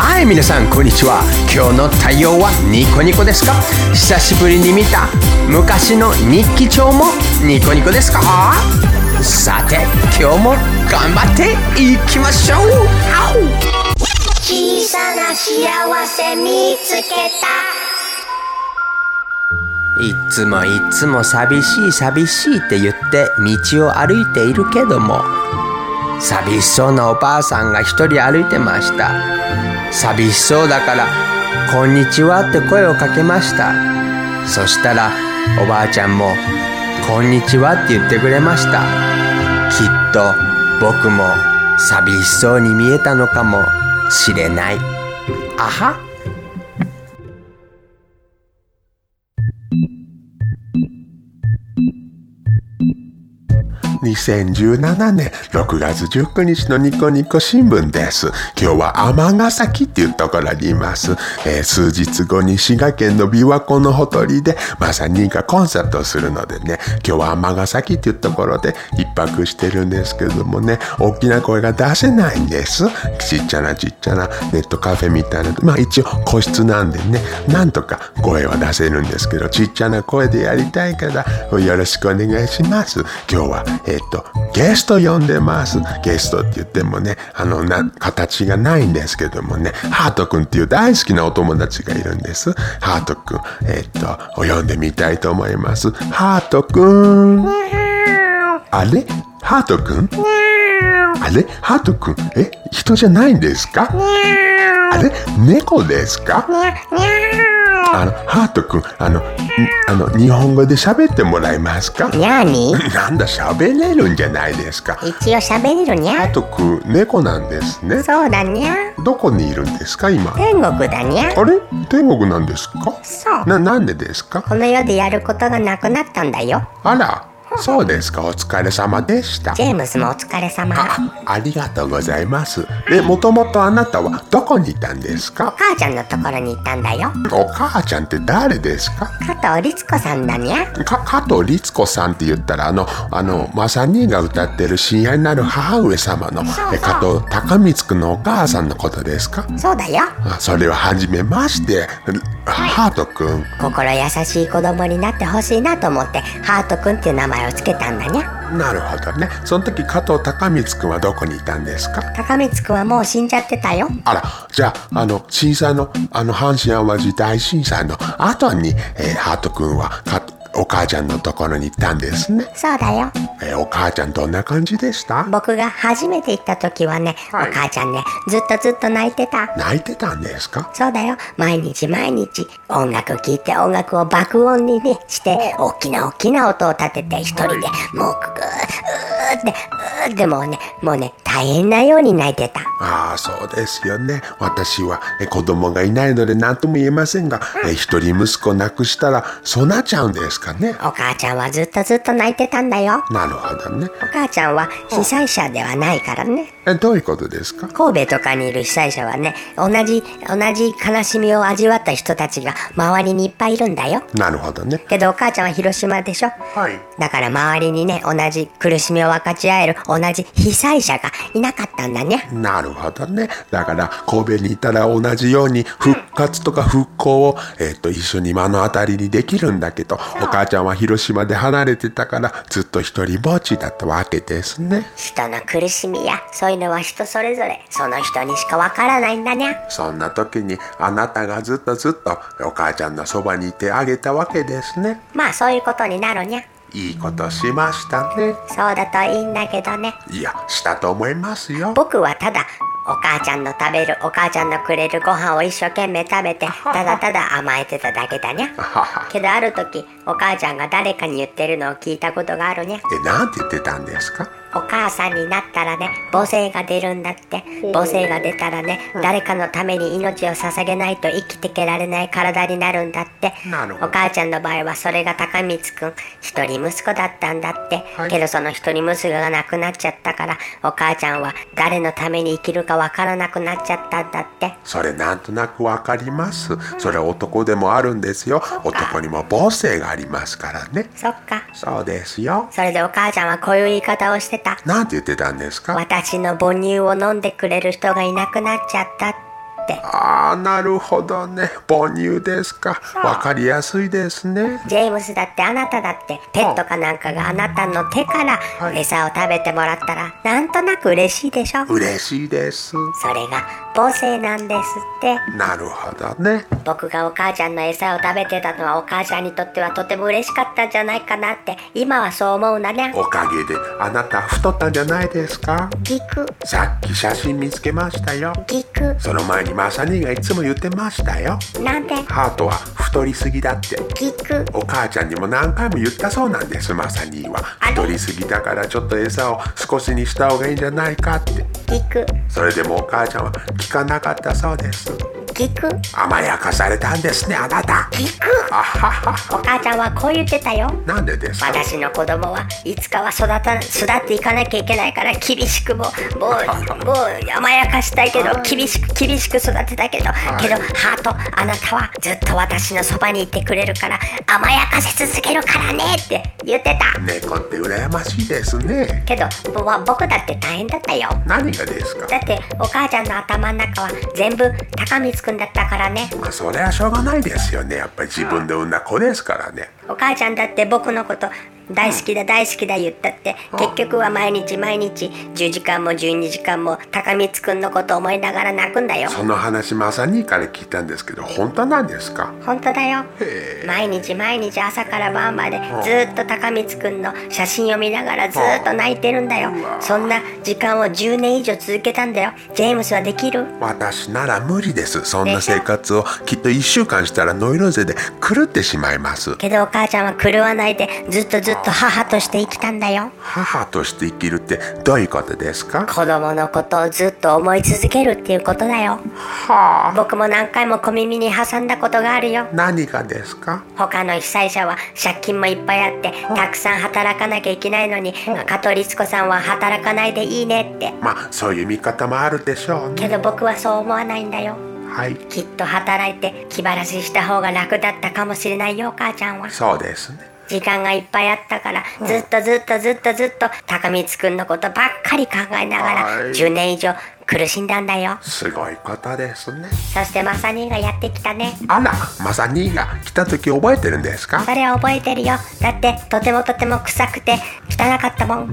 はい皆さんこんにちは。今日の太陽はニコニコですか？久しぶりに見た昔の日記帳もニコニコですか？さて今日も頑張っていきましょう。小さな幸せ見つけた。いつもいつも寂しい寂しいって言って道を歩いているけども寂しそうなおばあさんが一人歩いてました寂しそうだから「こんにちは」って声をかけました。そしたらおばあちゃんも「こんにちは」って言ってくれました。きっと僕も寂しそうに見えたのかもしれない。あは2017年6月19日のニコニコ新聞です。今日は尼崎っていうところにいます。えー数日後に滋賀県の琵琶湖のほとりでまさにがコンサートをするのでね、今日は尼崎っていうところで一泊してるんですけどもね、大きな声が出せないんです。ちっちゃなちっちゃなネットカフェみたいな、まあ一応個室なんでね、なんとか声は出せるんですけど、ちっちゃな声でやりたいからよろしくお願いします。今日は、えっ、と、ゲスト呼んでます。ゲストって言ってもね、あの、な、形がないんですけどもね、ハートくんっていう大好きなお友達がいるんです。ハートくん、えっ、と、呼んでみたいと思います。ハートくん。あれ？ハートくん？あれ？ハートくん、え、人じゃないんですか？あれ？猫ですか？あの、ハートくん、あの、んあの、日本語で喋ってもらえますか？にゃーになんだ、喋れるんじゃないですか。一応喋れるにゃ。ハートくん、猫なんですね。そうだにゃ。どこにいるんですか、今？天国だにゃ。あれ？天国なんですか？そう。な、なんでですか？この世でやることがなくなったんだよ。あら、そうですか、お疲れ様でした。ジ。ェームスもお疲れ様。あ、ありがとうございます。で、もともとあなたはどこにいたんですおか母ちゃんのところに行ったんだよ。お母ちゃんって誰ですか？加藤律子さんだにゃ。か加藤律子さんって言ったらあのあのまさにが歌ってる親愛なる母上様のえ加藤高光くんのお母さんのことですか？そうだよ。あそれは初めまして、ハートくん。心優しい子供になってほしいなと思ってハートくんっていう名前をつけたんだにゃなるほどね。その時加藤高光くんはどこにいたんですか？高光くんはもう死んじゃってたよ。あらじゃああの震災のあの阪神・淡路大震災の後に、えーハートくんはかお母ちゃんのところに行ったんですね、そうだよ。えーお母ちゃんどんな感じでした？僕が初めて行った時はね、はい。お母ちゃんねずっとずっと泣いてた。泣いてたんですか？そうだよ。毎日毎日音楽聴いて音楽を爆音にねして大きな大きな音を立てて一人でもうグーうーってうーってもうねもうね大変なように泣いてたああ、そうですよね。私はえ子供がいないので何とも言えませんが、え一人息子亡くしたらそうなっちゃうんですかね。お母ちゃんはずっとずっと泣いてたんだよなるほどね。お母ちゃんは被災者ではないからねえ、どういうことですか？神戸とかにいる被災者はね同じ同じ悲しみを味わった人たちが周りにいっぱいいるんだよなるほどね。けどお母ちゃんは広島でしょ？はい。だから周りにね同じ苦しみを分かち合える同じ被災者がいなかったんだねなるほどね。だから神戸にいたら同じように復活とか復興を、えっと一緒に目の当たりにできるんだけど、お母ちゃんは広島で離れてたからずっと一人ぼっちだったわけですね。人の苦しみやそういうのは人それぞれその人にしか分からないんだねそんな時にあなたがずっとずっとお母ちゃんのそばにいてあげたわけですね。まあそういうことになるにゃいいことしましたね。そうだといいんだけどねいや、したと思いますよ。僕はただお母ちゃんの食べるお母ちゃんのくれるご飯を一生懸命食べて ただただ甘えてただけだにゃ けどある時お母ちゃんが誰かに言ってるのを聞いたことがあるにゃえ、なんて言ってたんですか？お母さんになったらね母性が出るんだって。母性が出たらね誰かのために命を捧げないと生きてけられない体になるんだって。お母ちゃんの場合はそれが高光くん一人息子だったんだって、はい。けどその一人息子が亡くなっちゃったからお母ちゃんは誰のために生きるかわからなくなっちゃったんだって。それなんとなくわかります。それ男でもあるんですよ。男にも母性がありますからね。そっか。そうですよ。それでお母ちゃんはこういう言い方をしてたなんて言ってたんですか？私の母乳を飲んでくれる人がいなくなっちゃったってああなるほどね。母乳ですか。わかりやすいですね。ジェームスだってあなただってペットかなんかがあなたの手からはい。餌を食べてもらったらなんとなく嬉しいでしょ？嬉しいです。それが母性なんですって。なるほどね。僕がお母ちゃんの餌を食べてたのはお母ちゃんにとってはとても嬉しかったんじゃないかなって今はそう思うんだね。おかげであなた太ったんじゃないですか？聞く。さっき写真見つけましたよ。聞く。その前にマサ兄がいつも言ってましたよ。なんで？ハートは太りすぎだって。聞く。お母ちゃんにも何回も言ったそうなんですマサ兄は。太りすぎだからちょっと餌を少しにした方がいいんじゃないかって。聞く。それでもお母ちゃんは聞かなかったそうです聞く？甘やかされたんですねあなた。聞く。あははお母ちゃんはこう言ってたよ。なんでですか？私の子供はいつかは育た育っていかなきゃいけないから厳しくももう もう甘やかしたいけど厳しく厳しく育てたけどけどハートあなたはずっと私のそばにいてくれるから甘やかせ続けるからねって言ってた。猫って羨ましいですね。けどぼ僕だって大変だったよ。何がですか？だってお母ちゃんの頭の中は全部高光くんだったからね。まあそれはしょうがないですよね。やっぱり自分で産んだ子ですからね。お母ちゃんだって僕のこと大好きだ大好きだ言ったって結局は毎日毎日10時間も12時間も高光くんのこと思いながら泣くんだよ。その話まさにから聞いたんですけど本当なんですか？本当だよ。毎日毎日朝から晩までずっと高光くんの写真を見ながらずっと泣いてるんだよ。そんな時間を10年以上続けたんだよ。ジェームスはできる？私なら無理です。そんな生活をきっと1週間したらノイローゼで狂ってしまいます。けどお母ちゃんは狂わないでずっとずっと母として生きたんだよ。母として生きるってどういうことですか？子供のことをずっと思い続けるっていうことだよ。はあ。僕も何回も小耳に挟んだことがあるよ。何がですか？他の被災者は借金もいっぱいあってたくさん働かなきゃいけないのに加藤律子さんは働かないでいいねって。まあそういう見方もあるでしょうね。けど僕はそう思わないんだよ。はい。きっと働いて気晴らしした方が楽だったかもしれないよお母ちゃんは。そうですね時間がいっぱいあったからずっとずっとずっとずっと高光くんのことばっかり考えながらはい。10年以上苦しんだんだよ。すごいことですね。そしてマサ兄がやってきたね。あらマサ兄が来た時覚えてるんですか？それは覚えてるよ。だってとてもとても臭くて汚かったもん。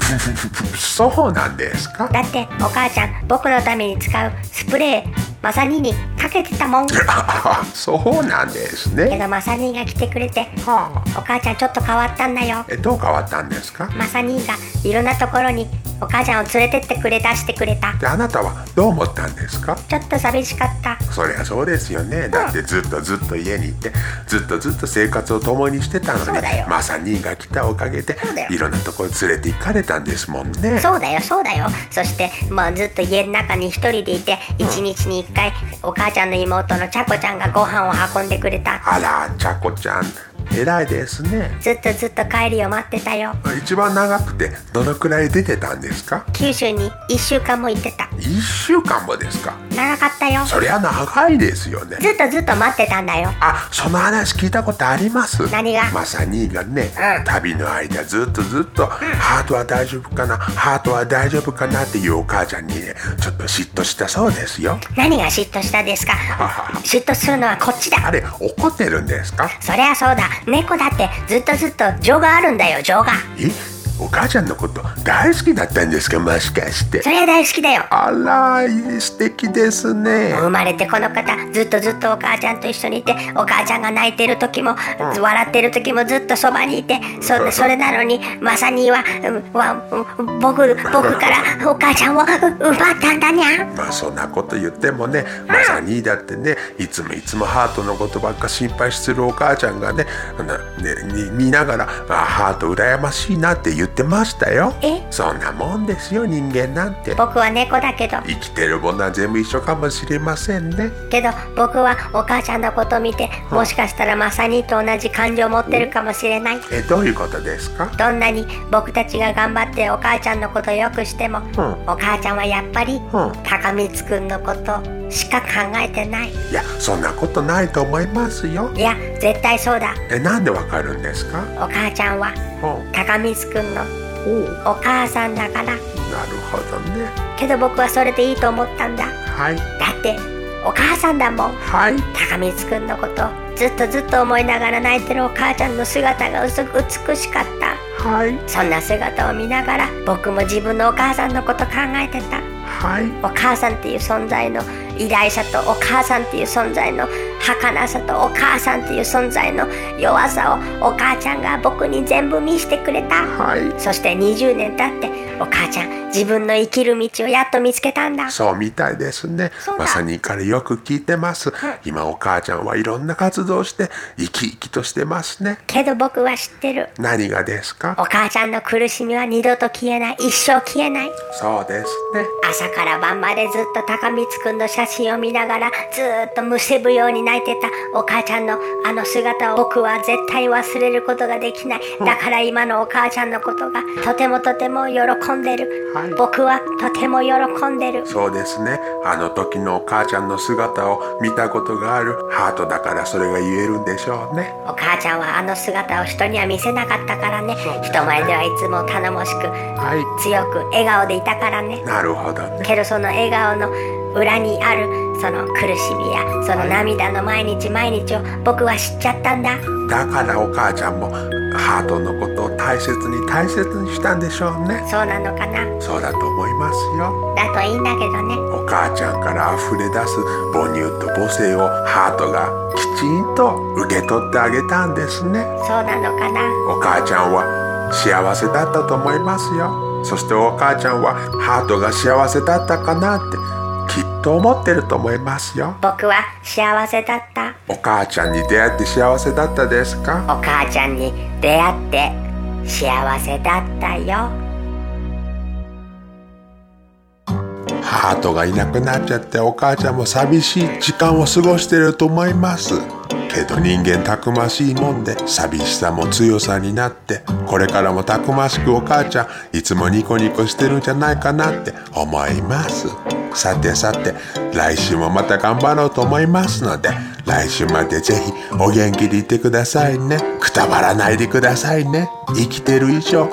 そうなんですか？だってお母ちゃん僕のために使うスプレーマサニにかけてたもん。そうなんですね。どマサニが来てくれてはあ。お母ちゃんちょっと変わったんだよ。えどう変わったんですか？マサニがいろんなところにお母ちゃんを連れてってくれ出してくれた。であなたはどう思ったんですか？ちょっと寂しかった。そりゃそうですよね。だってずっとずっと家にいてずっとずっと生活を共にしてたのにそうだよ。マサ兄が来たおかげでいろんなところ連れて行かれたんですもんね。そうだよそうだよ。そしてもうずっと家の中に一人でいて一日に一回お母ちゃんの妹のちゃこちゃんがご飯を運んでくれた。あらちゃこちゃん偉いですね。ずっとずっと帰りを待ってたよ。一番長くてどのくらい出てたんですか？九州に1週間も行ってた。1週間もですか？長かったよ。そりゃ長いですよね。ずっとずっと待ってたんだよ。あその話聞いたことあります？何が？マサ兄がね、うん。旅の間ずっとずっと、ハートは大丈夫かな？ハートは大丈夫かなっていうお母ちゃんにねちょっと嫉妬したそうですよ。何が嫉妬したですか？嫉妬するのはこっちだ。あれ怒ってるんですか？そりゃそうだ猫だってずっとずっと情があるんだよ情が。え？お母ちゃんのこと大好きだったんですか？もしかして。そりゃ大好きだよ。あらいい素敵ですね。生まれてこの方ずっとずっとお母ちゃんと一緒にいてお母ちゃんが泣いてる時も、笑ってる時もずっとそばにいてそそれなのにまさにはう僕僕からお母ちゃんをう奪ったんだにゃまあそんなこと言ってもねまさにだってねいつもいつもハートのことばっか心配するお母ちゃんがねなねに見ながらあハート羨ましいなって言ってましたよ。え？そんなもんですよ人間なんて。僕は猫だけど。生きてるものは全部一緒かもしれませんね。けど僕はお母ちゃんのことを見てもしかしたらまさにと同じ感情を持ってるかもしれない。えどういうことですか？どんなに僕たちが頑張ってお母ちゃんのことをよくしても、お母ちゃんはやっぱり、高光くんのことしか考えてない。いやそんなことないと思いますよ。いや絶対そうだ。えなんでわかるんですか？お母ちゃんはう。ん高光くんのおお母さんだから。なるほどね。けど僕はそれでいいと思ったんだ。はい。だってお母さんだもん。はい。高光くんのことずっとずっと思いながら泣いてるお母ちゃんの姿が薄く美しかった。はい。そんな姿を見ながら僕も自分のお母さんのこと考えてた。はい。お母さんっていう存在の偉大さとお母さんっていう存在の儚さとお母さんっていう存在の弱さをお母ちゃんが僕に全部見せてくれた。はい。そして20年経ってお母ちゃん自分の生きる道をやっと見つけたんだ。そうみたいですね。まさに彼よく聞いてます。今お母ちゃんはいろんな活動をして生き生きとしてますね。けど僕は知ってる。何がですか？お母ちゃんの苦しみは二度と消えない。一生消えない。そうですね。朝から晩までずっと高光くんの写真を見ながらずーっとむせぶように泣いてたお母ちゃんのあの姿を僕は絶対忘れることができない。だから今のお母ちゃんのことがとてもとても喜んでる、はい。僕はとても喜んでる。そうですね。あの時のお母ちゃんの姿を見たことがある。ハートだからそれが言えるんでしょうね。お母ちゃんはあの姿を人には見せなかったからね。人前ではいつも頼もしくは強く笑顔でいたからね。いなるほどね。けどその笑顔の裏にあるその苦しみやその涙の毎日毎日を僕は知っちゃったんだ。だからお母ちゃんもハートのことを大切に大切にしたんでしょうね。そうなのかな？そうだと思いますよ。だといいんだけどね。お母ちゃんから溢れ出す母乳と母性をハートがきちんと受け取ってあげたんですね。そうなのかな？お母ちゃんは幸せだったと思いますよ。そしてお母ちゃんはハートが幸せだったかなってきっと思ってると思いますよ。僕は幸せだった。お母ちゃんに出会って幸せだったですか？お母ちゃんに出会って幸せだったよ。ハートがいなくなっちゃってお母ちゃんも寂しい時間を過ごしてると思いますけど人間たくましいもんで寂しさも強さになってこれからもたくましくお母ちゃんいつもニコニコしてるんじゃないかなって思います。さてさて来週もまた頑張ろうと思いますので来週までぜひお元気でいてくださいね。くたばらないでくださいね。生きてる以上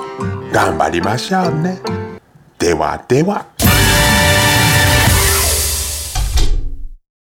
頑張りましょうね。ではでは。